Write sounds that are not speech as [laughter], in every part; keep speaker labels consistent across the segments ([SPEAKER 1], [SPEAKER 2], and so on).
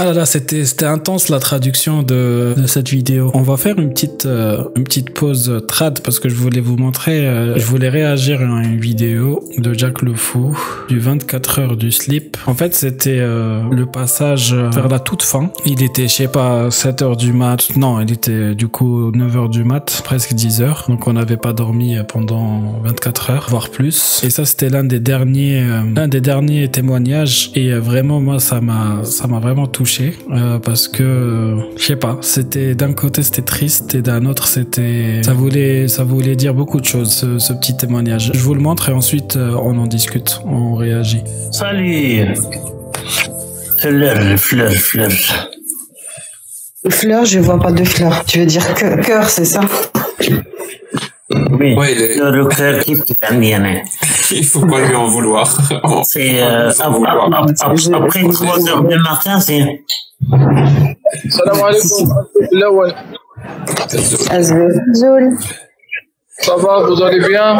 [SPEAKER 1] Ah là là, c'était c'était intense la traduction de, de cette vidéo. On va faire une petite euh, une petite pause trad parce que je voulais vous montrer, euh, je voulais réagir à une vidéo de Jack le Fou du 24 heures du slip. En fait, c'était euh, le passage vers la toute fin. Il était, je sais pas, 7 heures du mat. Non, il était du coup 9 heures du mat, presque 10 heures. Donc on n'avait pas dormi pendant 24 heures, voire plus. Et ça, c'était l'un des derniers, euh, l'un des derniers témoignages. Et euh, vraiment, moi, ça m'a, ça m'a vraiment touché euh, parce que, euh, je sais pas, c'était d'un côté c'était triste et d'un autre c'était, ça voulait, ça voulait dire beaucoup de choses, ce, ce petit témoignage. Je vous le montre et ensuite euh, on en discute, on réagit.
[SPEAKER 2] Salut. Fleur, fleur, fleur.
[SPEAKER 3] Fleur, je vois pas de fleurs. Tu veux dire que- cœur, c'est ça?
[SPEAKER 2] Oui.
[SPEAKER 4] Ouais, il faut pas lui en vouloir. [laughs]
[SPEAKER 2] C'est euh, ah, ah, ah, après une grandeur de Martin, c'est.
[SPEAKER 5] Salam
[SPEAKER 3] alaikum.
[SPEAKER 5] Ça va, vous allez bien?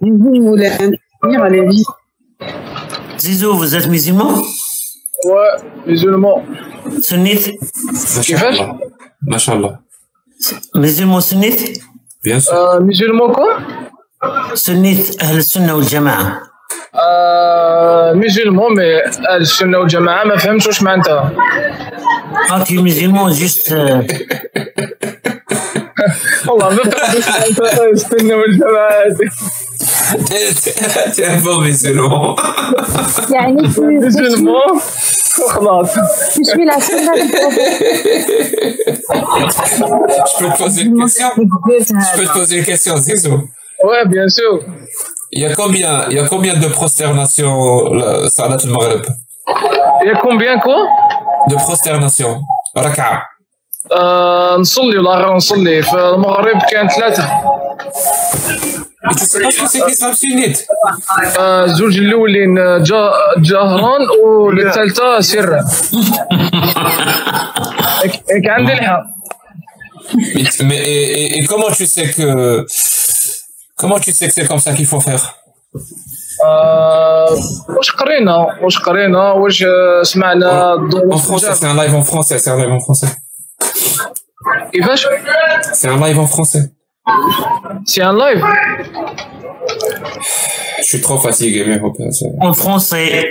[SPEAKER 3] Vous voulez intervenir, allez-y.
[SPEAKER 2] Zizou, vous êtes musulman?
[SPEAKER 5] Ouais, musulman.
[SPEAKER 2] Sunnite
[SPEAKER 4] Mashallah. Mashallah.
[SPEAKER 2] Musulman sunnite
[SPEAKER 4] Bien sûr.
[SPEAKER 5] Euh, musulman quoi
[SPEAKER 2] Sunnite أهل السنة والجماعة
[SPEAKER 5] آه musulman mais اهل السنه والجماعه ما فهمتش واش معناتها
[SPEAKER 2] Quand tu es musulman, juste euh,
[SPEAKER 5] والله ما فهمتش معناتها اهل السنه والجماعه هذه. [laughs]
[SPEAKER 4] T'es un bon musulman. [laughs]
[SPEAKER 6] يعني tu, tu, suis,
[SPEAKER 5] musulman وخلاص
[SPEAKER 6] tu suis la sunna du
[SPEAKER 4] Je peux te poser une question Je peux te poser une question, Zizou.
[SPEAKER 5] ouais bien sûr
[SPEAKER 4] Il y a combien, il y a combien de prosternations, la Salat al-Maghrib
[SPEAKER 5] il y a combien quoi
[SPEAKER 4] De prosternations Raka'a.
[SPEAKER 5] آه نصلي ولا غير نصلي في المغرب كان ثلاثه
[SPEAKER 4] Et tu sais pas ce que c'est que l'islam sunnite
[SPEAKER 5] آه زوج الاولين جا جهرا والثالثه سرا هيك هيك عندي الحق
[SPEAKER 4] Mais, mais et, et- et comment tu sais que comment tu sais que c'est comme ça qu'il faut faire
[SPEAKER 5] آه واش قرينا واش قرينا واش آه، سمعنا
[SPEAKER 4] En
[SPEAKER 5] الدور
[SPEAKER 4] français, c'est un live en français, c'est un live en français.
[SPEAKER 5] كيفاش
[SPEAKER 4] C'est un live en français.
[SPEAKER 5] C'est un live.
[SPEAKER 4] Je suis trop fatigué, mais
[SPEAKER 2] En français.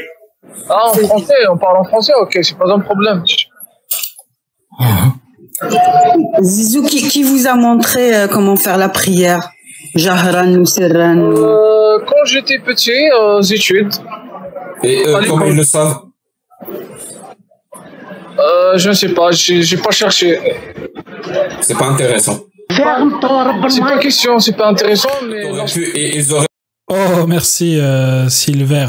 [SPEAKER 5] Ah, en français, on parle en français, ok, c'est pas un problème.
[SPEAKER 3] Zizou, qui, vous a montré euh, comment faire la prière? Jahran ou Serran
[SPEAKER 5] euh, Quand j'étais petit, aux études.
[SPEAKER 4] Et comment ils le savent?
[SPEAKER 5] Euh, je ne sais pas, j'ai pas cherché.
[SPEAKER 4] C'est pas intéressant.
[SPEAKER 5] C'est pas question, c'est pas intéressant, mais
[SPEAKER 1] Oh, merci euh, Silver.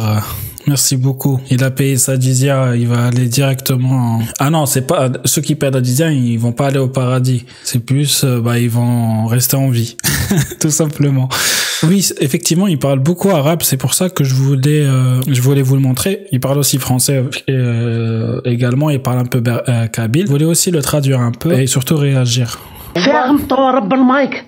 [SPEAKER 1] Merci beaucoup. Il a payé sa jizya, il va aller directement. en- Ah non, c'est pas ceux qui perdent la jizya, ils vont pas aller au paradis. C'est plus, euh, bah, ils vont rester en vie, [laughs] tout simplement. Oui, effectivement, il parle beaucoup arabe. C'est pour ça que je voulais, euh, je voulais vous le montrer. Il parle aussi français euh, également. Il parle un peu euh, kabyle. Je voulais aussi le traduire un peu et surtout réagir.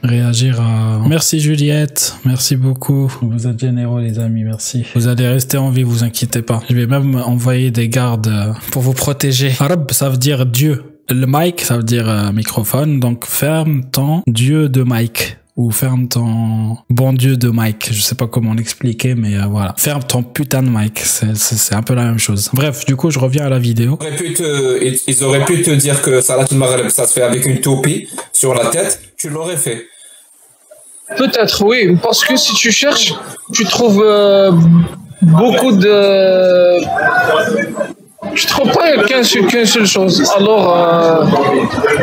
[SPEAKER 1] Réagir à... Merci Juliette, merci beaucoup. Vous êtes généreux les amis, merci. Vous allez rester en vie, vous inquiétez pas. Je vais même envoyer des gardes euh, pour vous protéger. Arab, ça veut dire Dieu. Le mic, ça veut dire euh, microphone. Donc ferme ton Dieu de mic. Ou ferme ton bon Dieu de mic. Je sais pas comment l'expliquer, mais euh, voilà. Ferme ton putain de mic. C'est- un peu la même chose. Bref, du coup, je reviens à la vidéo.
[SPEAKER 4] auraient pu te, ils- auraient pu te dire que Salat ça se fait avec une toupie sur la tête. Tu l'aurais fait.
[SPEAKER 5] peut-être oui, parce que si tu cherches, tu trouves euh, beaucoup de. Tu trouves pas qu'une seule, qu'une seule chose. Alors, euh,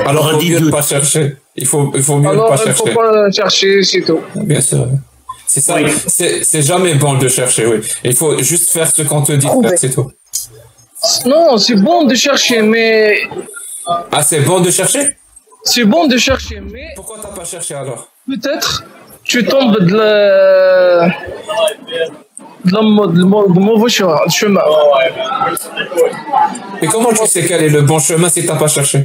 [SPEAKER 4] Alors, il faut mieux ne pas chercher. Il faut, il faut mieux
[SPEAKER 5] alors
[SPEAKER 4] ne pas
[SPEAKER 5] il faut
[SPEAKER 4] chercher.
[SPEAKER 5] pas chercher, c'est tout.
[SPEAKER 4] Bien sûr. C'est ça.
[SPEAKER 2] Oui.
[SPEAKER 4] C'est, jamais bon de chercher, oui. Il faut juste faire ce qu'on te dit de faire, c'est tout.
[SPEAKER 5] Non, c'est bon de chercher, mais
[SPEAKER 4] Ah, c'est bon de chercher?
[SPEAKER 5] c'est bon de chercher, mais
[SPEAKER 4] Pourquoi t'as pas cherché alors?
[SPEAKER 5] peut-être tu tombes de la de la mo- de mo- de mauvais chemin. chemin.
[SPEAKER 4] Et comment tu sais quel est le bon chemin si t'as pas cherché?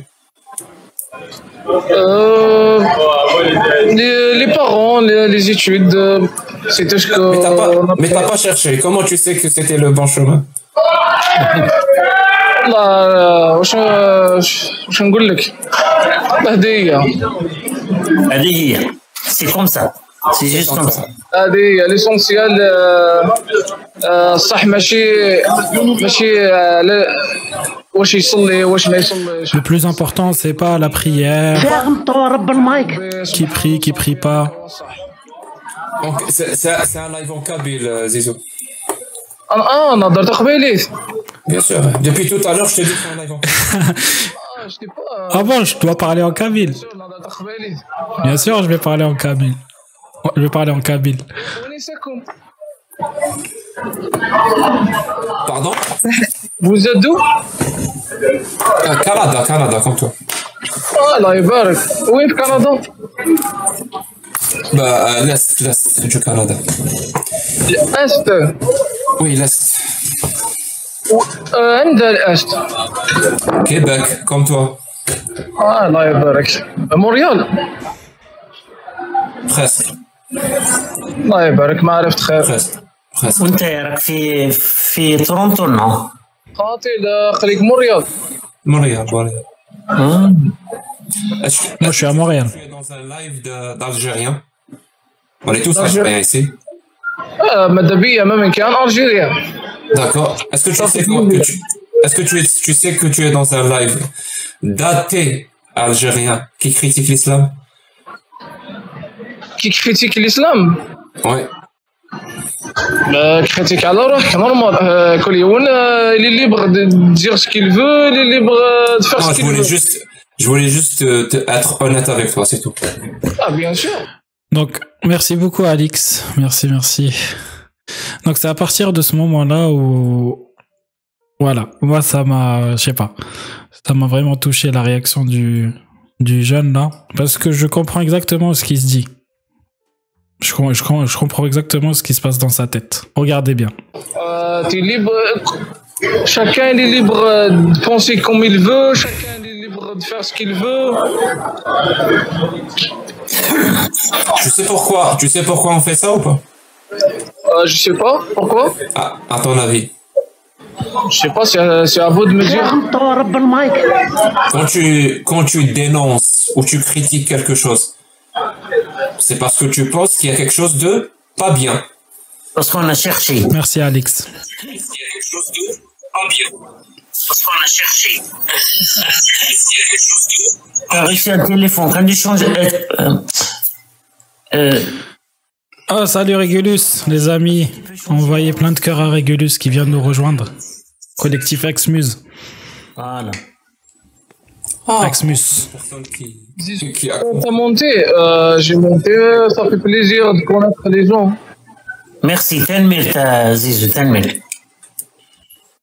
[SPEAKER 5] Euh, parents, les, les études. euh, C'était ce que.
[SPEAKER 4] Mais t'as pas,
[SPEAKER 5] on a
[SPEAKER 4] mais
[SPEAKER 5] fait.
[SPEAKER 4] t'as pas cherché. Comment tu sais que c'était le bon chemin
[SPEAKER 5] والله واش واش نقول لك هذه هي
[SPEAKER 2] هذه هي سي كوم سا
[SPEAKER 5] ah, c'est juste comme ça. L'essentiel,
[SPEAKER 1] le plus important, c'est pas la prière. Qui prie, qui prie pas.
[SPEAKER 4] C'est un live en Kabyle, euh, Zizou.
[SPEAKER 5] Ah, on a
[SPEAKER 4] Bien sûr. Depuis tout à l'heure, je te dis que c'est un live en Kabyle. [laughs]
[SPEAKER 1] Ah bon, je dois parler en Kabyle. Bien sûr, je vais parler en Kabyle. Je vais parler en kabyle.
[SPEAKER 5] ونساكم
[SPEAKER 4] Pardon
[SPEAKER 5] vous êtes d'où
[SPEAKER 4] Euh, Canada, Canada, comme toi.
[SPEAKER 5] اه الله يبارك وين في كندا
[SPEAKER 4] Bah, euh, l'Est, l'Est du Canada.
[SPEAKER 5] الاست
[SPEAKER 4] Oui, l'Est.
[SPEAKER 5] آه، عند الاست
[SPEAKER 4] Québec, comme toi.
[SPEAKER 5] اه الله يبارك مونريال
[SPEAKER 4] Presque,
[SPEAKER 5] الله يبارك ما عرفت خير
[SPEAKER 4] presque, presque.
[SPEAKER 2] وانت راك في في تورونتو نو
[SPEAKER 5] خاطي لا خليك مونريال
[SPEAKER 4] Montréal, Montréal.
[SPEAKER 2] آه.
[SPEAKER 4] Est-ce que
[SPEAKER 1] Moi, je suis à Montréal.
[SPEAKER 4] tu es dans un live de- d'Algériens On est tous
[SPEAKER 5] D'Algériens.
[SPEAKER 4] Algériens ici.
[SPEAKER 5] آه ماذا بيا ما من كان الجيريا
[SPEAKER 4] D'accord. Est-ce que tu sais quoi que tu... Est-ce que tu, es, tu sais que tu es dans un live d'athées algériens qui critiquent l'islam
[SPEAKER 5] qui critique l'islam.
[SPEAKER 4] Ouais.
[SPEAKER 5] Bah, critique alors, normal. Euh, euh, il est libre de dire ce qu'il veut, il est libre
[SPEAKER 4] euh, de
[SPEAKER 5] faire
[SPEAKER 4] ce
[SPEAKER 5] qu'il veut.
[SPEAKER 4] Juste, je voulais juste te, être honnête avec toi, c'est tout.
[SPEAKER 5] Ah, bien sûr.
[SPEAKER 1] Donc, merci beaucoup, Alix. Merci, merci. Donc, c'est à partir de ce moment-là où, voilà, moi ça m'a, je sais pas, ça m'a vraiment touché la réaction du du jeune là, parce que je comprends exactement ce qu'il se dit. Je, com- je, com- je comprends exactement ce qui se passe dans sa tête. Regardez bien.
[SPEAKER 5] Euh, libre. Chacun est libre euh, de penser comme il veut, chacun est libre de faire ce qu'il veut.
[SPEAKER 4] Tu sais pourquoi, tu sais pourquoi on fait ça ou pas?
[SPEAKER 5] Euh, je sais pas pourquoi?
[SPEAKER 4] à, à ton avis
[SPEAKER 5] Je sais pas, c'est à, c'est à vous de me dire.
[SPEAKER 4] Quand tu, quand tu dénonces ou tu critiques quelque chose, c'est parce que tu penses qu'il y a quelque chose de pas bien.
[SPEAKER 2] Parce qu'on a cherché.
[SPEAKER 1] Merci, Alix.
[SPEAKER 4] Il y a quelque chose de pas bien?
[SPEAKER 2] Parce qu'on a cherché. T'as réussi un téléphone. Quand tu changes. Euh, euh,
[SPEAKER 1] Oh, salut Régulus, les amis. Envoyez plein de cœurs à Régulus qui vient de nous rejoindre. Collectif Exmuse.
[SPEAKER 2] voilà.
[SPEAKER 4] Ah. Exmus. Quand
[SPEAKER 5] t'as monté, euh, j'ai monté, ça fait plaisir de connaître les gens.
[SPEAKER 2] Merci, Tenmil, Zizou, Tenmil.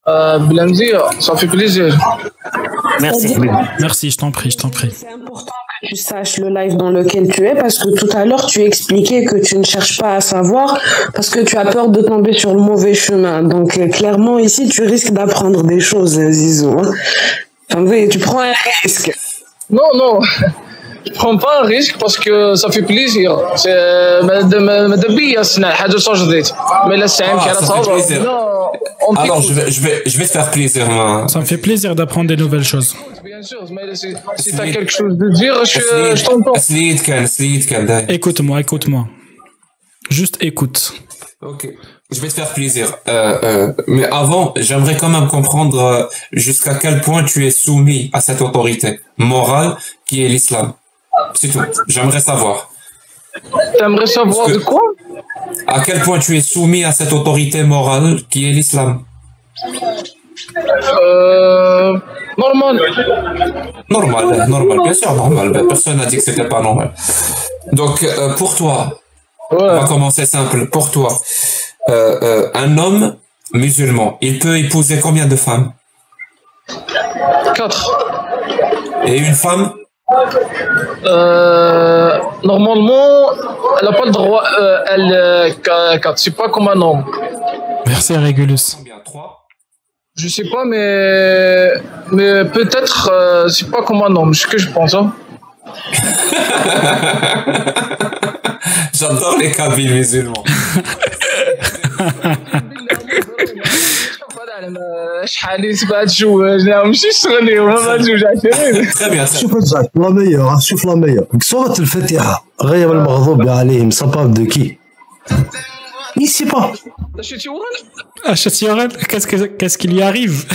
[SPEAKER 5] Euh, Blamzi, ça fait plaisir.
[SPEAKER 2] Merci,
[SPEAKER 1] Merci, je t'en prie, je t'en prie.
[SPEAKER 3] C'est important que tu saches le live dans lequel tu es parce que tout à l'heure, tu expliquais que tu ne cherches pas à savoir parce que tu as peur de tomber sur le mauvais chemin. Donc, euh, clairement, ici, tu risques d'apprendre des choses, Zizou. Enfin, oui, tu prends un risque.
[SPEAKER 5] Non, non, je [laughs] prends pas un risque parce que ça fait plaisir. C'est ماذا بيا صنع حاجة صجدت ما لا سعيم
[SPEAKER 4] Ah,
[SPEAKER 5] كي
[SPEAKER 4] ça fait plaisir.
[SPEAKER 5] Non, on
[SPEAKER 4] Alors,
[SPEAKER 5] t'écoute.
[SPEAKER 4] je vais, je vais, je vais te faire plaisir. hein.
[SPEAKER 1] Ça me fait plaisir d'apprendre des nouvelles choses.
[SPEAKER 5] Bien sûr, mais si, si t'as quelque chose de dire, je, je
[SPEAKER 4] Slid-
[SPEAKER 5] t'entends.
[SPEAKER 4] Slid كان- Slid كان داير.
[SPEAKER 1] Écoute-moi, écoute-moi. Juste écoute.
[SPEAKER 4] Ok. Je vais te faire plaisir. Euh, euh, mais avant, j'aimerais quand même comprendre euh, jusqu'à quel point tu es soumis à cette autorité morale qui est l'islam. C'est tout. J'aimerais savoir.
[SPEAKER 5] T'aimerais savoir de quoi?
[SPEAKER 4] À quel point tu es soumis à cette autorité morale qui est l'islam?
[SPEAKER 5] euh, Normal.
[SPEAKER 4] Normal, normal, bien sûr, normal. Personne n'a dit que c'était pas normal. Donc, pour toi, on
[SPEAKER 5] Ouais.
[SPEAKER 4] va commencer simple. Pour toi, euh, euh, un homme musulman, il peut épouser combien de femmes?
[SPEAKER 5] 4.
[SPEAKER 4] Et une femme?
[SPEAKER 5] Euh, normalement, elle n'a pas le droit. Euh, elle, euh, 4. C'est pas comme un homme.
[SPEAKER 1] Merci Régulus.
[SPEAKER 4] Combien? Trois?
[SPEAKER 5] Je sais pas, mais. Mais peut-être, euh, c'est pas comme un homme. C'est ce que je pense. Hein. [laughs]
[SPEAKER 4] J'adore les Kabyles musulmans. [laughs]
[SPEAKER 5] شحال تبقى تجوج ماشي شغل
[SPEAKER 4] اليوم ما تجوج
[SPEAKER 7] شوف لا ميور شوف لا ميور سورة الفاتحة غير المغضوب عليهم سابار دو كي
[SPEAKER 1] مي سي با اشتيورال كاس كيل ياريف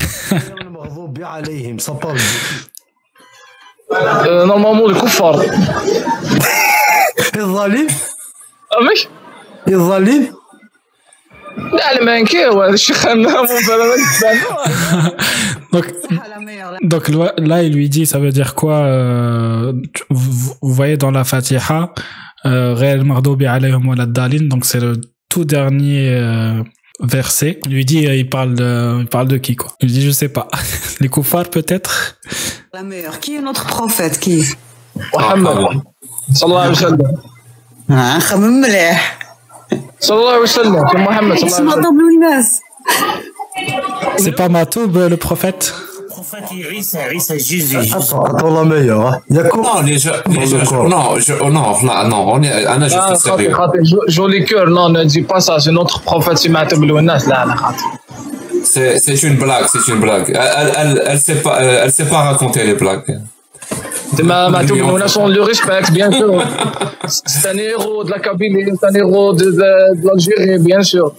[SPEAKER 7] المغضوب عليهم سابار دو كي
[SPEAKER 5] نورمالمون الكفار
[SPEAKER 7] الظالم
[SPEAKER 5] ماشي
[SPEAKER 7] الظالم
[SPEAKER 5] Dale, man, [laughs]
[SPEAKER 1] donc, donc là, il lui dit, ça veut dire quoi euh, vous, voyez dans la Fatiha, euh, Réel Mardoubi alayhum wa dalin, donc c'est le tout dernier euh, verset. Il lui dit, euh, il parle, de, il parle de qui quoi? Il lui dit, je sais pas. [laughs] Les koufars peut-être?
[SPEAKER 8] La meilleure. Qui est notre prophète Qui?
[SPEAKER 5] Mohammed. Sallallahu alayhi wa sallam.
[SPEAKER 8] Ah,
[SPEAKER 5] صلى الله عليه وسلم كان محمد صلى الله عليه
[SPEAKER 8] اسمها
[SPEAKER 5] وسلم
[SPEAKER 8] طبل الناس.
[SPEAKER 1] C'est pas Matoub euh, le prophète
[SPEAKER 2] prophète Isa, Isa, Jésus.
[SPEAKER 7] Attends, attends la meilleure. hein. Il y a quoi
[SPEAKER 4] Non, les jeux, les
[SPEAKER 7] Dans
[SPEAKER 4] jeux,
[SPEAKER 7] le corps.
[SPEAKER 4] non, je, oh, non, non, non, on est, Anna, je
[SPEAKER 5] لا
[SPEAKER 4] suis
[SPEAKER 5] خاطر
[SPEAKER 4] sérieux.
[SPEAKER 5] خاطر جو- جولي كور نو نو دي با سا سي نوتر بروفيت سي معتب الناس لا لا خاطر
[SPEAKER 4] C'est, c'est une blague, c'est une blague. Elle, elle, elle, elle sait pas, euh, elle sait pas raconter les blagues.
[SPEAKER 5] Matou Benouna, on le respecte, bien sûr. C'est un héros de la Kabylie, c'est un héros de, l'Algérie, bien sûr.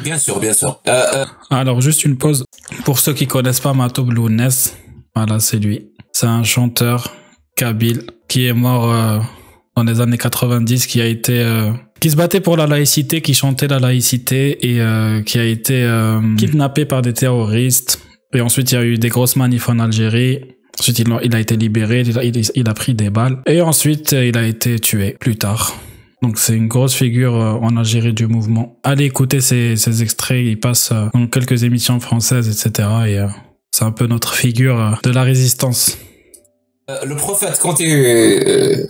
[SPEAKER 4] Bien sûr, bien sûr. Euh, euh.
[SPEAKER 1] Alors, juste une pause. Pour ceux qui ne connaissent pas Matou Benouna, voilà, c'est lui. C'est un chanteur kabyle qui est mort euh, dans les années 90, qui a été qui se battait pour la laïcité, qui chantait la laïcité et qui a été kidnappé par des terroristes. Et ensuite, il y a eu des grosses manifs en Algérie. Ensuite, il a, il a été libéré, il a, il- il a pris des balles. Et ensuite, il a été tué plus tard. Donc c'est une grosse figure euh, en Algérie du mouvement. Allez écouter ces, ces extraits, il passe euh, dans quelques émissions françaises, etc. Et euh, c'est un peu notre figure de la résistance.
[SPEAKER 4] le prophète, quand il,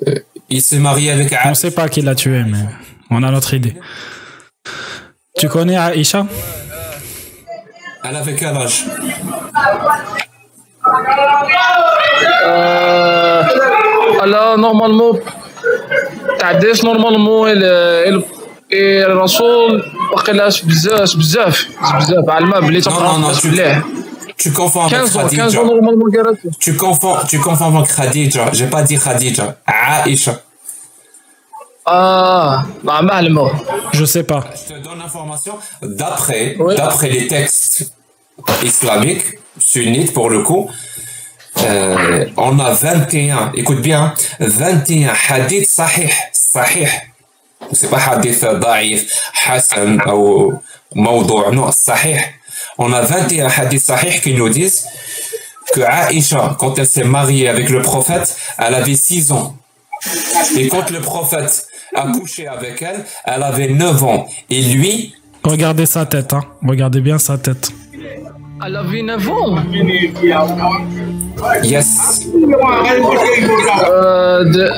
[SPEAKER 4] il s'est marié avec
[SPEAKER 1] On
[SPEAKER 4] Aïcha,
[SPEAKER 1] sait pas qui l'a tué, mais on a notre idée. Tu connais Aïcha?
[SPEAKER 4] Elle avait quel âge?
[SPEAKER 5] لا نورمالمون تعداش نورمالمون ال- ال- الرسول باقي لهاش بزاف بزاف بزاف على الماء بلي
[SPEAKER 4] Non, non,
[SPEAKER 5] تقرا
[SPEAKER 4] non, tu,
[SPEAKER 5] مليح
[SPEAKER 4] tu confonds avec
[SPEAKER 5] 15 ans 15
[SPEAKER 4] Khadija.
[SPEAKER 5] ans نورمالمون قرات
[SPEAKER 4] Tu confonds, tu confonds avec Khadija. J'ai pas dit Khadija. Aïcha.
[SPEAKER 5] اه مع معلمه
[SPEAKER 1] Je sais pas.
[SPEAKER 4] Je te donne l'information d'après,
[SPEAKER 5] Oui.
[SPEAKER 4] d'après les textes islamiques, sunnites pour le coup. euh, on a 21, écoute bien, 21 hadiths sahih, sahih. C'est pas hadith daif, hasan ou mawdou', non, sahih. On a 21 hadiths sahih qui nous disent que Aïcha, quand elle s'est mariée avec le prophète, elle avait 6 ans. Et quand le prophète a couché avec elle, elle avait 9 ans. Et lui,
[SPEAKER 1] Regardez sa tête, hein. Regardez bien sa tête.
[SPEAKER 5] I love you, Navon.
[SPEAKER 4] Yes.
[SPEAKER 5] Euh, de...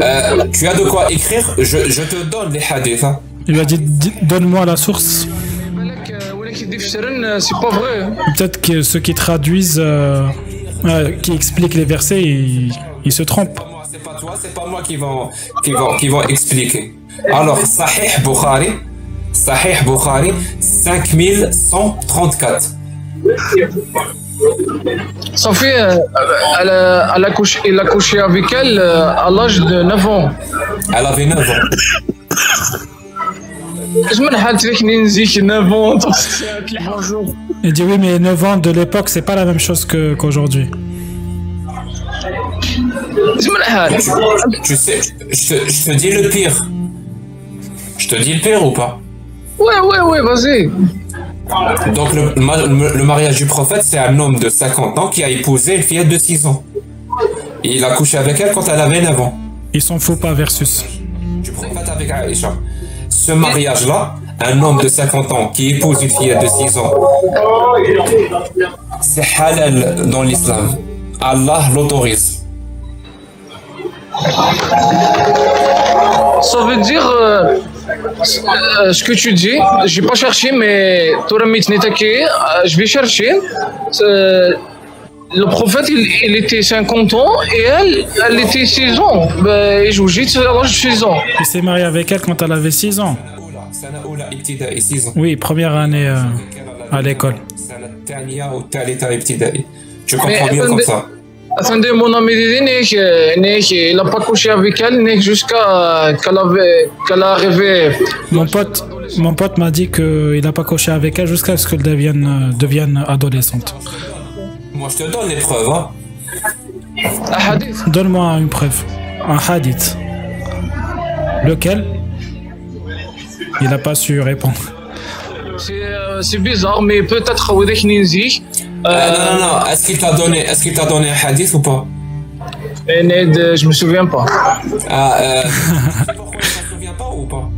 [SPEAKER 4] Euh, tu as de quoi écrire je, je te donne les hadiths. Hein.
[SPEAKER 1] Il lui a dit donne-moi la source.
[SPEAKER 5] C'est pas vrai.
[SPEAKER 1] Peut-être que ceux qui traduisent, euh, euh, qui expliquent les versets, ils, ils se trompent.
[SPEAKER 4] C'est pas toi, c'est pas moi qui vont, qui vont, qui vont expliquer. Alors, Sahih Bukhari. Sahih Bukhari 5134.
[SPEAKER 5] Sophie, euh, euh, elle, a, couché, il a couché avec elle euh, à l'âge de 9 ans.
[SPEAKER 4] Elle avait 9 ans.
[SPEAKER 5] Je me rappelle 9 ans.
[SPEAKER 1] Il dit oui, mais 9 ans de l'époque, c'est pas la même chose qu'aujourd'hui.
[SPEAKER 4] Sais, je je te dis le pire. Je te dis le pire ou pas?
[SPEAKER 5] Ouais, ouais, ouais, vas-y.
[SPEAKER 4] Donc, le, ma- le- le mariage du prophète, c'est un homme de 50 ans qui a épousé une fillette de 6 ans. Et il a couché avec elle quand elle avait 9 ans.
[SPEAKER 1] Ils s'en foutent pas versus.
[SPEAKER 4] Du prophète avec Aïcha. Ce mariage-là, un homme de 50 ans qui épouse une fillette de 6 ans, c'est halal dans l'islam. Allah l'autorise.
[SPEAKER 5] Ça veut dire. euh, euh, ce que tu dis, j'ai pas cherché, mais euh, je vais chercher. Euh, le prophète, il, était 50 ans et elle, elle était 6 ans. Bah, et 6 ans.
[SPEAKER 1] Il s'est marié avec elle quand elle avait 6 ans. Oui, première année à l'école.
[SPEAKER 4] Je comprends mieux comme ça.
[SPEAKER 5] Attendez, mon il n'a pas couché avec elle, jusqu'à qu'elle avait, qu'elle a arrivé.
[SPEAKER 1] Mon pote, mon pote m'a dit qu'il n'a pas coché avec elle jusqu'à ce qu'elle devienne, euh, devienne adolescente.
[SPEAKER 4] Moi, je te donne les preuves. Hein.
[SPEAKER 5] Un hadith.
[SPEAKER 1] Donne-moi une preuve. Un hadith. Lequel? Il n'a pas su répondre.
[SPEAKER 5] C'est euh, bizarre, mais peut-être Wadek Ninzi.
[SPEAKER 4] Euh, non, non, non. Est-ce qu'il t'a donné, est-ce qu'il t'a donné un hadith ou pas?
[SPEAKER 5] Et Ned, euh, je me souviens pas.
[SPEAKER 4] Ah, euh, [laughs] tu sais pourquoi il s'en souvient pas ou pas?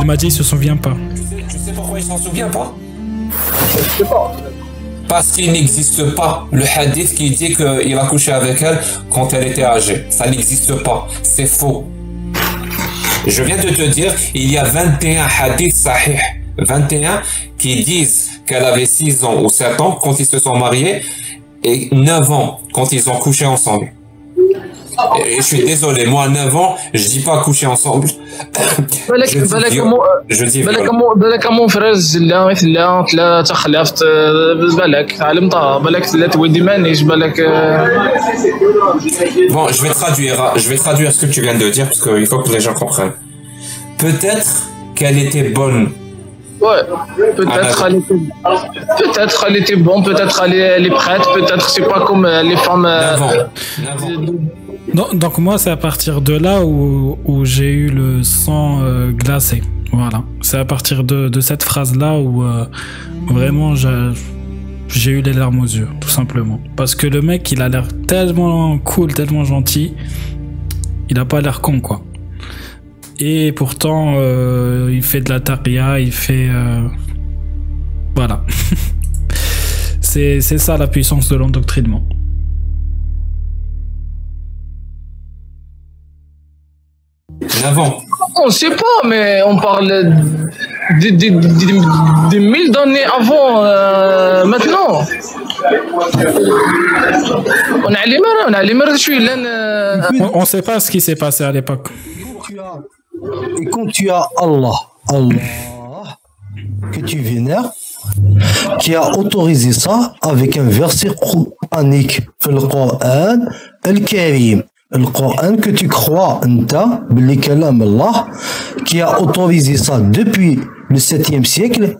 [SPEAKER 1] Il m'a dit qu'il se souvient pas.
[SPEAKER 4] tu sais, tu sais pourquoi il s'en souvient pas? Parce qu'il n'existe pas le hadith qui dit qu'il a couché avec elle quand elle était âgée. Ça n'existe pas. C'est faux. Je viens de te dire, il y a 21 hadiths sahih. 21 qui disent qu'elle avait 6 ans ou 7 ans quand ils se sont mariés et 9 ans quand ils ont couché ensemble. Et je suis désolé, moi à 9 ans, je dis pas coucher ensemble.
[SPEAKER 5] بالك
[SPEAKER 4] Je dis
[SPEAKER 5] بالك
[SPEAKER 4] viol.
[SPEAKER 5] مو
[SPEAKER 4] Je dis
[SPEAKER 5] بالك
[SPEAKER 4] viol.
[SPEAKER 5] مو بالك مو فرز لا مثل لا ثلاثة خلفت آه، بالك علمتها بالك ثلاثة ودي مانيش بالك آه،
[SPEAKER 4] Bon, je vais traduire, hein. je vais traduire ce que tu viens de dire parce qu'il faut que les gens comprennent. Peut-être qu'elle était bonne.
[SPEAKER 5] Ouais, peut-être
[SPEAKER 4] Ah,
[SPEAKER 5] elle était, peut-être elle était bonne, peut-être elle est, elle est prête, peut-être c'est pas comme euh, les femmes. euh,
[SPEAKER 4] 9 ans. 9 ans.
[SPEAKER 1] Donc, donc moi, c'est à partir de là où, où j'ai eu le sang euh, glacé. Voilà. C'est à partir de, de cette phrase-là où euh, vraiment j'ai j'ai eu les larmes aux yeux, tout simplement. Parce que le mec, il a l'air tellement cool, tellement gentil. Il a pas l'air con, quoi. Et pourtant, euh, il fait de la taria, il fait... euh, Voilà. [laughs] c'est c'est ça la puissance de l'endoctrinement.
[SPEAKER 4] Ans.
[SPEAKER 5] On sait pas, mais on parle des des- des- des mille d'années avant, euh, maintenant. On a les on a les mains, je suis là. euh,
[SPEAKER 1] On, on sait pas ce qui s'est passé à l'époque.
[SPEAKER 7] Et quand tu as Allah, Allah, que tu vénères, qui a autorisé ça avec un verset quranique, le Coran, le Karim. Le Coran que tu crois, Nta, Allah, qui a autorisé ça depuis le 7e siècle,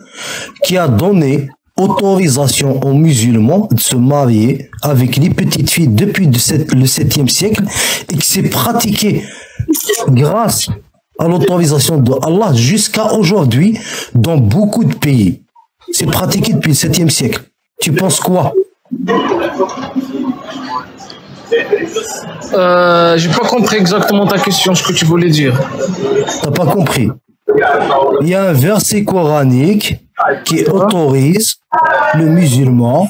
[SPEAKER 7] qui a donné autorisation aux musulmans de se marier avec les petites filles depuis le 7e siècle et qui s'est pratiqué grâce à l'autorisation de Allah jusqu'à aujourd'hui dans beaucoup de pays. C'est pratiqué depuis le 7e siècle. Tu penses quoi?
[SPEAKER 5] Euh, J'ai pas compris exactement ta question, ce que tu voulais dire.
[SPEAKER 7] T'as pas compris. Il y a un verset coranique qui autorise le musulman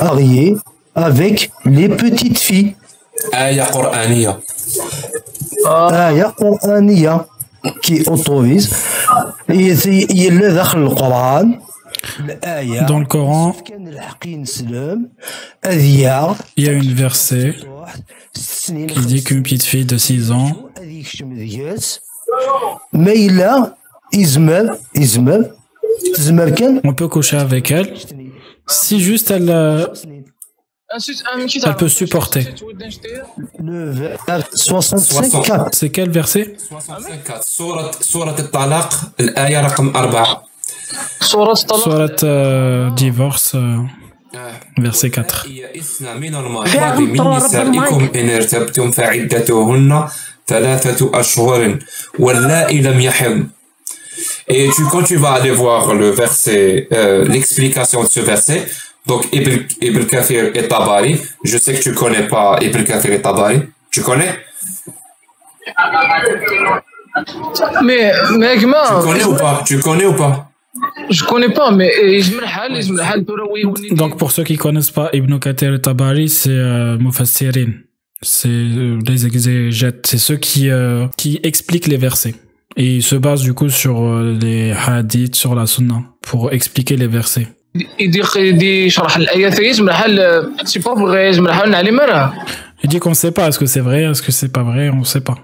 [SPEAKER 7] à rier avec les petites filles.
[SPEAKER 4] Aya
[SPEAKER 7] آية قرآنية qui autorise اللي داخل القرآن الآية
[SPEAKER 1] Dans le Coran,
[SPEAKER 7] كان الحق نسلم أذياء
[SPEAKER 1] il y a une verset qui dit qu'une petite fille de 6 ans,
[SPEAKER 7] هذه يكشم ذياس ميلة يزمر يزمر تزمر كان
[SPEAKER 1] on peut coucher avec elle si juste elle, euh, elle peut supporter.
[SPEAKER 7] Le 65.
[SPEAKER 1] C'est quel verset? Surat euh, divorce, euh, verset 4.
[SPEAKER 4] Et quand tu vas aller voir le verset, euh, l'explication de ce verset, donc, Ibn, Ibn Kafir et Tabari. Je sais que tu connais pas Ibn Kafir et Tabari. Tu connais?
[SPEAKER 5] Mais, mais,
[SPEAKER 4] Tu connais ou pas? Tu connais ou pas?
[SPEAKER 5] je connais pas, mais euh,
[SPEAKER 1] Donc pour ceux qui ne connaissent pas Ibn Kathir et Tabari, c'est euh, Mufassirin. C'est euh, les exégètes, c'est ceux qui, qui expliquent les versets. Et ils se basent du coup sur les hadiths, sur la sunna, pour expliquer les versets. Il dit qu'on ne sait pas, est-ce que c'est vrai, est-ce que c'est pas vrai, on ne sait pas.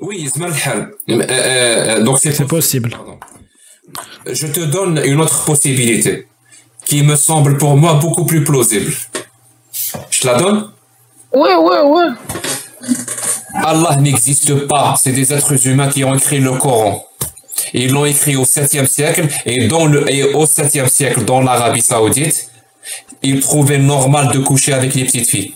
[SPEAKER 4] Oui, donc c'est
[SPEAKER 1] possible.
[SPEAKER 4] Je te donne une autre possibilité qui me semble pour moi beaucoup plus plausible. Je la donne
[SPEAKER 5] Ouais, ouais, ouais.
[SPEAKER 4] Allah n'existe pas, c'est des êtres humains qui ont écrit le Coran. Ils l'ont écrit au 7e siècle et, au 7e siècle, dans l'Arabie Saoudite, ils trouvaient normal de coucher avec les petites filles.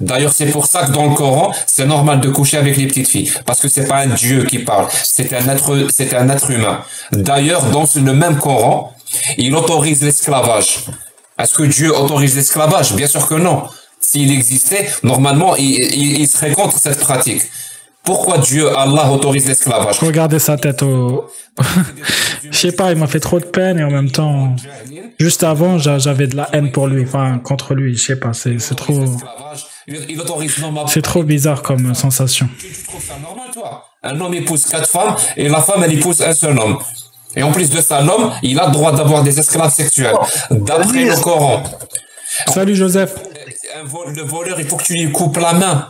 [SPEAKER 4] D'ailleurs, c'est pour ça que dans le Coran, c'est normal de coucher avec les petites filles. Parce que c'est pas un Dieu qui parle. C'est un être, humain. D'ailleurs, dans le même Coran, il autorise l'esclavage. Est-ce que Dieu autorise l'esclavage? Bien sûr que non. S'il existait, normalement, il serait contre cette pratique. Pourquoi Dieu, Allah autorise l'esclavage?
[SPEAKER 1] Regardez sa tête au. [laughs] Je sais pas, il m'a fait trop de peine et en même temps, juste avant, j'a- j'avais de la haine pour lui, enfin contre lui. Je sais pas, c'est c'est trop, c'est trop bizarre comme sensation.
[SPEAKER 4] Tu trouves ça normal, toi? Un homme épouse quatre femmes et la femme, elle épouse un seul homme. Et en plus de ça, l'homme, il a le droit d'avoir des esclaves sexuels. D'après le Coran.
[SPEAKER 1] Salut Joseph.
[SPEAKER 4] Le voleur, il faut que tu lui coupes la main.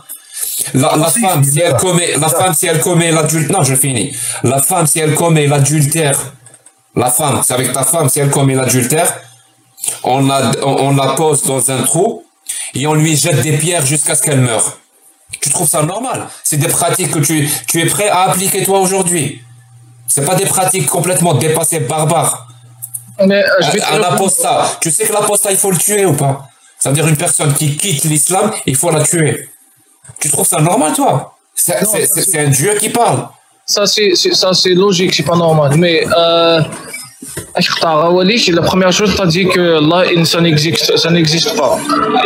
[SPEAKER 4] La, la femme, si elle commet, la femme, si elle commet l'adultère, non, je finis. La femme, si elle commet l'adultère, la femme, c'est avec ta femme, si elle commet l'adultère, on la, on, on la pose dans un trou et on lui jette des pierres jusqu'à ce qu'elle meure. Tu trouves ça normal? C'est des pratiques que tu, tu es prêt à appliquer toi aujourd'hui. C'est pas des pratiques complètement dépassées, barbares.
[SPEAKER 5] Mais euh, je vais
[SPEAKER 4] Un, apostat, tu sais que l'apostat, il faut le tuer ou pas? C'est-à-dire une personne qui quitte l'islam, il faut la tuer. Tu trouves ça normal, toi C'est
[SPEAKER 5] Non,
[SPEAKER 4] c'est-
[SPEAKER 5] ça,
[SPEAKER 4] c'est-
[SPEAKER 5] c'est-
[SPEAKER 4] c'est un Dieu qui parle.
[SPEAKER 5] Ça, c'est c'est- ça, c'est logique, c'est pas normal. Mais, euh, أشقطع أوليش, la première chose, tu as dit que là, ça n'existe, ça n'existe pas.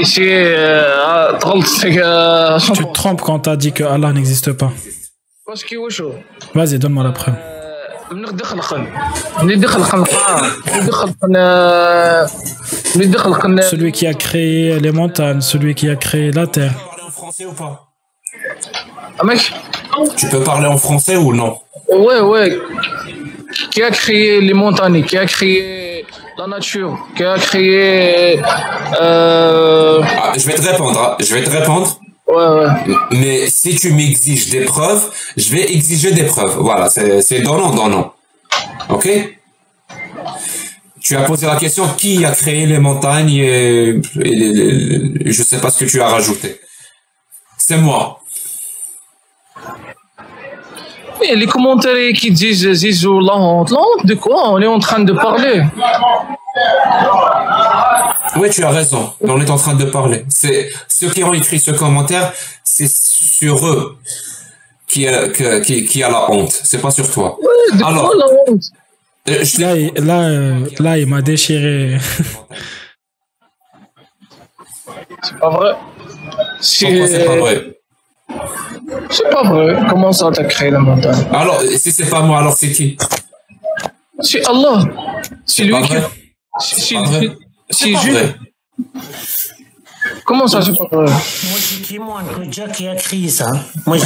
[SPEAKER 5] Et c'est, euh, تغلط في, euh,
[SPEAKER 1] Tu te trompes quand t'as dit que Allah n'existe pas.
[SPEAKER 5] parce que وشو؟
[SPEAKER 1] Vas-y, donne-moi la preuve.
[SPEAKER 5] من دخل خل من دخل خل من دخل خل من دخل خل
[SPEAKER 1] Celui qui a créé les montagnes, celui qui a créé la terre.
[SPEAKER 4] ou pas
[SPEAKER 5] ah,
[SPEAKER 4] Tu peux parler en français ou non
[SPEAKER 5] Ouais, ouais. Qui a créé les montagnes Qui a créé la nature Qui a créé... Euh,
[SPEAKER 4] ah, je vais te répondre. Hein. Je vais te répondre.
[SPEAKER 5] Ouais, ouais.
[SPEAKER 4] Mais si tu m'exiges des preuves, je vais exiger des preuves. Voilà, c'est donnant, donnant. Ok? Tu as posé la question qui a créé les montagnes et, je sais pas ce que tu as rajouté. C'est moi.
[SPEAKER 5] Les commentaires qui disent Zizou, la honte, la honte de quoi On est en train de parler?
[SPEAKER 4] Oui, tu as raison. On est en train de parler. C'est ceux qui ont écrit ce commentaire, c'est sur eux qui a, que- qui, qui a la honte. C'est pas sur toi.
[SPEAKER 5] De
[SPEAKER 4] Alors,
[SPEAKER 5] quoi la honte?
[SPEAKER 4] euh, je
[SPEAKER 1] Là, il- là, euh, là, il m'a déchiré. [laughs]
[SPEAKER 5] C'est pas vrai.
[SPEAKER 4] Pourquoi
[SPEAKER 5] C'est
[SPEAKER 4] pas vrai
[SPEAKER 5] C'est pas vrai. Comment ça t'as créé la montagne
[SPEAKER 4] Alors, si c'est pas moi, alors c'est qui
[SPEAKER 5] C'est Allah. C'est lui
[SPEAKER 4] pas
[SPEAKER 5] qui. C'est
[SPEAKER 4] pas vrai.
[SPEAKER 5] c'est
[SPEAKER 4] pas vrai.
[SPEAKER 5] Comment ça, c'est pas vrai
[SPEAKER 2] Moi, je témoigne que Jack qui a créé ça. Moi, je...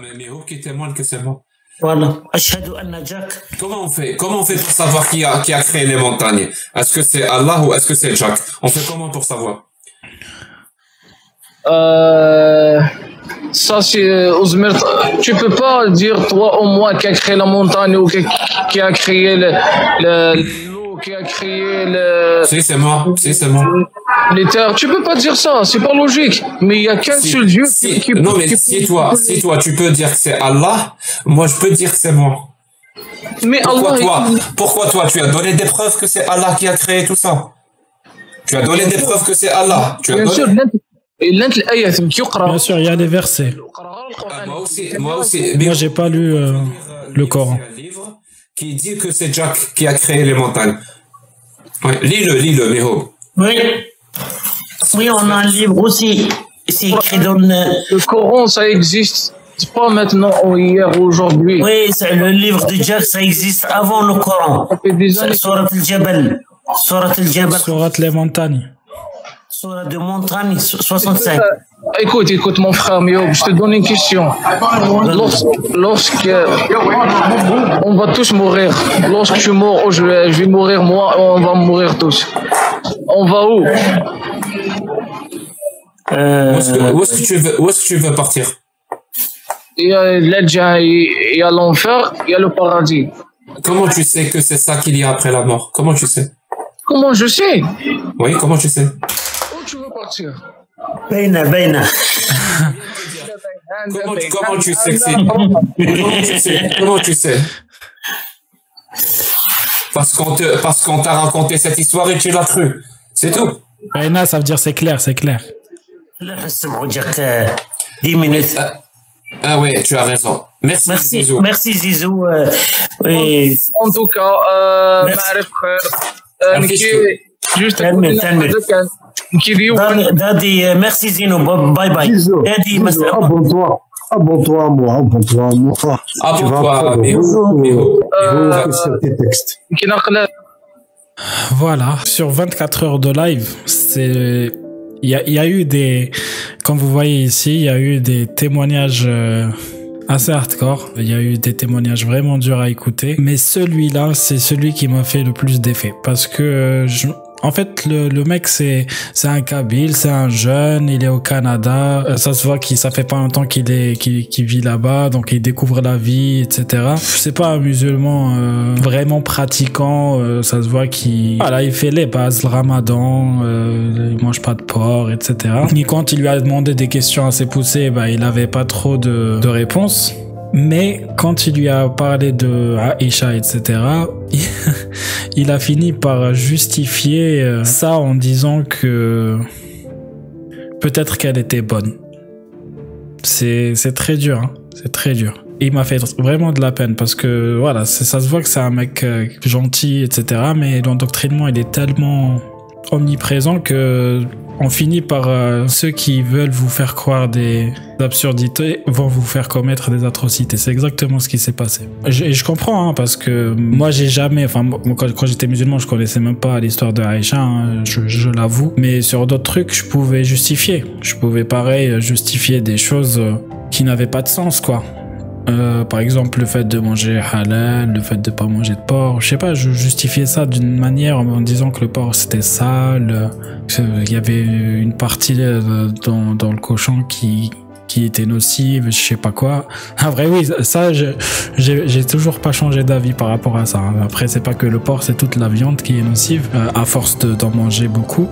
[SPEAKER 4] Mais, [laughs] mais où qui témoigne que c'est moi
[SPEAKER 2] voilà. Ashhadu anna Jack.
[SPEAKER 4] Comment on fait Comment on fait pour savoir qui a, qui a créé les montagnes? Est-ce que c'est Allah ou est-ce que c'est Jack? On fait comment pour savoir?
[SPEAKER 5] Euh, ça, c'est Ouzmir. Tu peux pas dire, toi, au moins, qui a créé la montagne ou qui, a créé le, qui a créé le,
[SPEAKER 4] Si, c'est moi. Si, c'est moi.
[SPEAKER 5] les terres. Tu peux pas dire ça, c'est pas logique. Mais il y a qu'un
[SPEAKER 4] Si-
[SPEAKER 5] seul Dieu
[SPEAKER 4] si-
[SPEAKER 5] qui, qui
[SPEAKER 4] non, mais
[SPEAKER 5] qui-
[SPEAKER 4] si toi, si toi, tu peux dire que c'est Allah, moi, je peux dire que c'est moi.
[SPEAKER 5] Mais
[SPEAKER 4] Pourquoi
[SPEAKER 5] Allah,
[SPEAKER 4] toi Pourquoi toi Tu as donné des preuves que c'est Allah qui a créé tout ça? Tu as donné des preuves que c'est Allah. Tu as
[SPEAKER 5] bien
[SPEAKER 4] donné...
[SPEAKER 5] sûr,
[SPEAKER 1] Bien sûr, il y a des versets.
[SPEAKER 4] Ah, moi aussi, ah, moi aussi.
[SPEAKER 1] Moi, j'ai pas lu euh, euh, le Coran.
[SPEAKER 4] Un livre qui dit que c'est Jack qui a créé les montagnes. Ouais, lis-le, lis-le, Miho.
[SPEAKER 2] Oui. Oui, on a un livre aussi. Euh, le...
[SPEAKER 5] Coran, ça existe. Pas maintenant ou hier ou aujourd'hui.
[SPEAKER 2] Oui, le livre de Jack, ça existe avant le Coran. Surat al-Jabal. Surat al-Jabal.
[SPEAKER 1] Surat les montagnes.
[SPEAKER 2] De montagne, 65.
[SPEAKER 5] Écoute, écoute, mon frère Mio, je te donne une question. Lorsque, lorsque on va tous mourir, lorsque tu meurs, ou je vais, je vais mourir moi, on va mourir tous. On va où?
[SPEAKER 2] Euh,
[SPEAKER 4] Où est-ce que, que tu veux, où est-ce que tu veux partir?
[SPEAKER 5] Il y a l'Algérie, il y a l'enfer, il y a le paradis.
[SPEAKER 4] Comment tu sais que c'est ça qu'il y a après la mort? Comment tu sais?
[SPEAKER 5] Comment je sais?
[SPEAKER 4] Oui, comment tu sais?
[SPEAKER 5] tu veux partir?
[SPEAKER 2] Beina, Beina. [laughs]
[SPEAKER 4] comment, comment, tu sais que c'est ah, comment, tu sais, Parce qu'on te, parce qu'on t'a raconté cette histoire et tu l'as cru. C'est tout.
[SPEAKER 1] Beina, ça veut dire c'est clair, c'est clair.
[SPEAKER 2] Dix minutes.
[SPEAKER 4] Ah, ah oui, tu as raison. Merci,
[SPEAKER 2] merci
[SPEAKER 4] Zizou.
[SPEAKER 2] Merci Zizou. Euh, oui.
[SPEAKER 5] En tout cas, euh,
[SPEAKER 4] Marif,
[SPEAKER 5] euh, juste. Termine, termine
[SPEAKER 2] give you Daddy, one. Daddy, euh, merci Zino,
[SPEAKER 7] bye
[SPEAKER 2] bye.
[SPEAKER 7] Giso,
[SPEAKER 2] Daddy,
[SPEAKER 7] abonne-toi. Abonne-toi à moi, abonne-toi à moi. Ah,
[SPEAKER 4] abonne-toi
[SPEAKER 7] à moi. Euh, tes textes.
[SPEAKER 1] Voilà, sur 24 heures de live, c'est il y, y a, eu des comme vous voyez ici, il y a eu des témoignages euh assez hardcore. Il y a eu des témoignages vraiment durs à écouter. Mais celui-là, c'est celui qui m'a fait le plus d'effet. Parce que euh, je, en fait, le, le mec, c'est, c'est un Kabyle, c'est un jeune, il est au Canada. Euh, Ça se voit qu'il, ça fait pas longtemps qu'il est, qu'il, vit là-bas, donc il découvre la vie, etc. C'est pas un musulman euh, vraiment pratiquant. euh, ça se voit qu'il, voilà, il fait les bases, le Ramadan, euh, il mange pas de porc, etc. Et quand il lui a demandé des questions assez poussées, bah, il avait pas trop de, de réponses. Mais quand il lui a parlé de Aisha, etc., [laughs] il a fini par justifier euh, ça en disant que peut-être qu'elle était bonne. C'est très dur, hein. c'est très dur. Il m'a fait vraiment de la peine parce que voilà, ça se voit que c'est un mec euh, gentil, etc. Mais l'endoctrinement, il est tellement omniprésent que on finit par euh, ceux qui veulent vous faire croire des absurdités vont vous faire commettre des atrocités. C'est exactement ce qui s'est passé. Je- Et je comprends hein, parce que moi j'ai jamais, enfin quand, quand j'étais musulman, je connaissais même pas l'histoire de Aïcha, hein, je, je l'avoue. Mais sur d'autres trucs, je pouvais justifier. Je pouvais pareil justifier des choses euh, qui n'avaient pas de sens, quoi. Euh, par exemple, le fait de manger halal, le fait de pas manger de porc. Je sais pas, je justifiais ça d'une manière en disant que le porc c'était sale, qu'il y avait une partie euh, dans, dans le cochon qui qui était nocive, je sais pas quoi. [laughs] Ah vrai oui, ça j'ai toujours pas changé d'avis par rapport à ça. hein. Après c'est pas que le porc, c'est toute la viande qui est nocive euh, à force de- d'en manger beaucoup.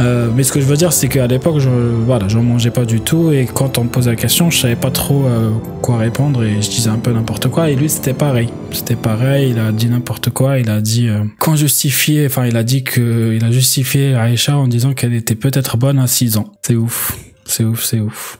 [SPEAKER 1] Euh, mais ce que je veux dire, c'est qu'à l'époque, je, voilà, j'en mangeais pas du tout. Et quand on me posait la question, je savais pas trop euh, quoi répondre et je disais un peu n'importe quoi. Et lui, c'était pareil. C'était pareil. Il a dit n'importe quoi. Il a dit euh, quand justifier, enfin, il a dit que il a justifié Aïcha en disant qu'elle était peut-être bonne à 6 ans. C'est ouf. C'est ouf, c'est ouf.